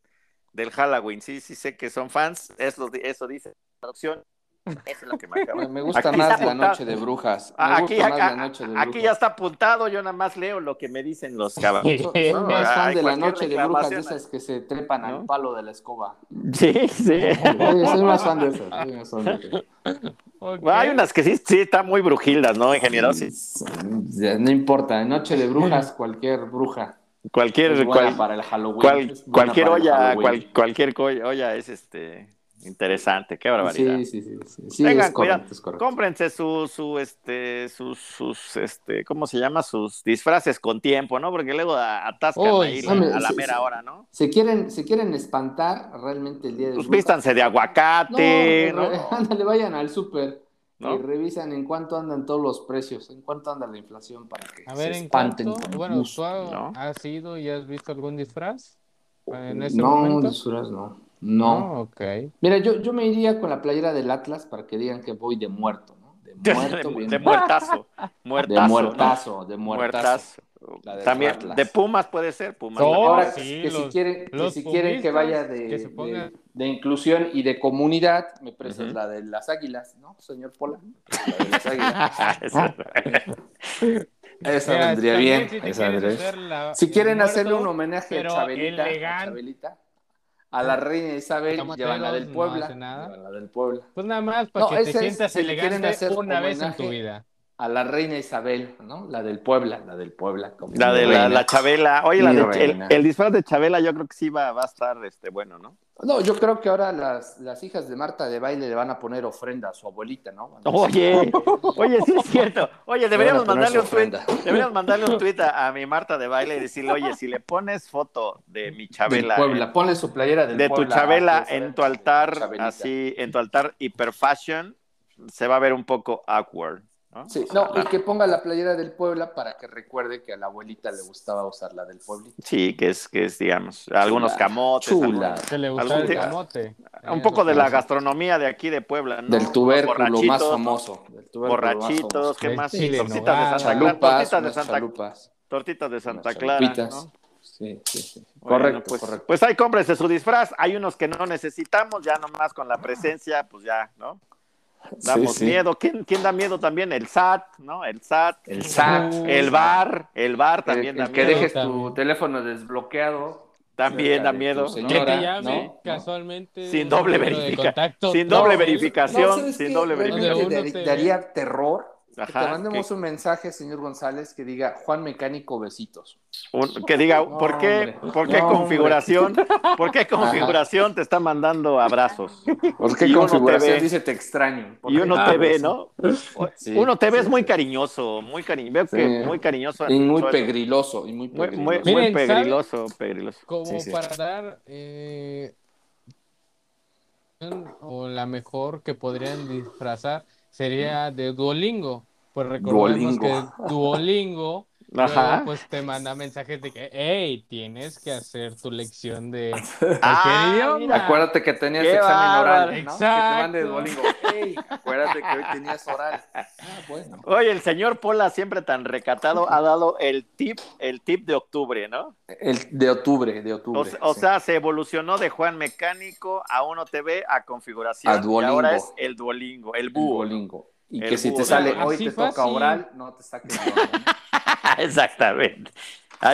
del Halloween, sí, sí sé que son fans, eso, eso dice la traducción, eso es lo que me acaba. Me gusta más la noche de brujas. Me aquí, gusta más la noche de brujas. aquí ya está apuntado, yo nada más leo lo que me dicen los caballeros. Soy más fan de la noche de brujas, de esas que se trepan al palo de la escoba. Sí, sí. soy más fan de esas. Hay unas que sí, sí están muy brujildas, ¿no, ingeniero? Sí. No importa, noche de brujas, cualquier bruja. Cualquier, para el Halloween. cualquier olla, cualquier olla es este Interesante, qué barbaridad. Sí, sí, sí. sí. Vengan, cuidado. Cómprense su, su, este, sus, sus, este, ¿cómo se llama? Sus disfraces con tiempo, ¿no? Porque luego atascan ahí a la mera hora, ¿no? Se quieren, se quieren espantar realmente el día de Pues vístanse de aguacate, ¿no? Ándale, vayan al súper. Y revisan en cuánto andan todos los precios, en cuánto anda la inflación para que a ver, se espanten. bueno, ¿tú has ido y has visto algún disfraz en ese no, momento? disfraz no. No. ok. Mira, yo, yo me iría con la playera del Atlas para que digan que voy de muerto, ¿no? De muerto. de, muertazo. muertazo. De muertazo, de muertazo. También de Pumas puede ser, Pumas. Ahora que, si quieren, que si quieren que vaya de, de, inclusión y de comunidad, me prestas la de las águilas, ¿no, señor Pola? La de las águilas. Esa vendría bien. Si, esa vendría. si quieren hacerle un homenaje a Chabelita, a Chabelita a la reina Isabel, llevan la del Puebla. la del Puebla. Pues nada más para que te sientas elegante una vez en tu vida. A la reina Isabel, ¿no? La del Puebla, la del Puebla. la de la, Chabela. Oye, la de, el, disfraz de Chabela yo creo que sí va, va a estar este, bueno, ¿no? No, yo creo que ahora las, las, hijas de Marta de baile le van a poner ofrenda a su abuelita, ¿no? Oye, oye, sí es cierto. Oye, deberíamos mandarle un tweet, deberíamos mandarle un tweet a, mi Marta de baile y decirle, oye, si le pones foto de mi Chabela. Puebla, su playera de tu Chabela en tu altar, así, en tu altar hiper fashion, se va a ver un poco awkward. ¿No? Sí, no, y que ponga la playera del Puebla para que recuerde que a la abuelita le gustaba usar la del pueblito. Sí, que es, que es digamos, algunos camotes. Chula. que le gusta el camote. Un poco de la gastronomía de aquí de Puebla, ¿no? Del tubérculo más famoso. borrachitos, ¿qué más? Sí, tortitas de Santa Clara. Tortitas de Santa, tortitas de Santa Clara, Sí, sí, sí. correcto, pues, correcto. Pues ahí cómprese su disfraz. Hay unos que no necesitamos, ya nomás con la presencia, pues ya, ¿no? Damos miedo. ¿Quién, ¿Quién, da miedo también? El SAT, ¿no? El SAT. El SAT. El bar. El bar también el, da el que dejes tu teléfono desbloqueado. También da miedo. que te llame casualmente. Sin doble, verificación. sin doble verificación. sin doble verificación. Daría terror que te mandemos un mensaje, señor González, que diga Juan Mecánico besitos. que diga, ¿por qué, ¿por qué configuración? ¿Por qué configuración te está mandando abrazos? ¿Por qué configuración dice te extraño? Y uno te ve, ¿no? Uno te ve es muy cariñoso, muy cariñoso, muy cariñoso. Y muy pegriloso, y muy pegriloso. Muy, muy, pegriloso, pegriloso. Como para dar eh, o la mejor que podrían disfrazar sería de Duolingo. Pues recordemos que Duolingo Ajá. pues te manda mensajes de que, hey, tienes que hacer tu lección de ah, idioma. Acuérdate que tenías examen oral, ¿no? Exacto. Que te mande Duolingo. Hey, acuérdate que hoy tenías oral. Ah, bueno. Oye, el señor Pola, siempre tan recatado, ha dado el tip, el tip de octubre, ¿no? El de octubre, de octubre. O, sea, se evolucionó de Juan Mecánico a Uno TV a configuración. A Duolingo. Y ahora es el Duolingo, el búho. El Duolingo. Y que si te sale hoy te toca oral, no te saques. Exactamente.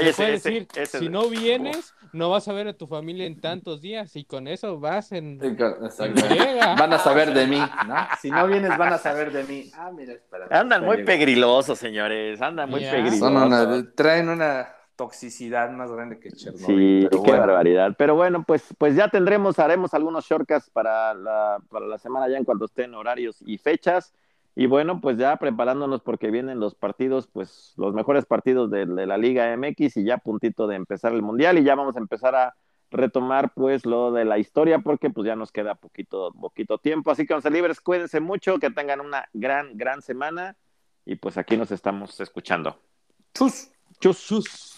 decir, si no vienes, no vas a ver a tu familia en tantos días y con eso vas en... van a saber de mí, ¿no? Si no vienes, van a saber de mí. Ah, mira, Andan muy pegrilosos, señores. Andan muy pegrilosos. traen una toxicidad más grande que Chernobyl. Sí, qué barbaridad. Pero bueno, pues, pues ya tendremos, haremos algunos shortcasts para la, para la semana ya en cuanto estén horarios y fechas. Y bueno, pues ya preparándonos porque vienen los partidos, pues los mejores partidos de, la Liga MX y ya puntito de empezar el Mundial y ya vamos a empezar a retomar pues lo de la historia porque pues ya nos queda poquito, poquito tiempo. Así que, once libres, cuídense mucho, que tengan una gran, gran semana y pues aquí nos estamos escuchando. Chus, chus, chus.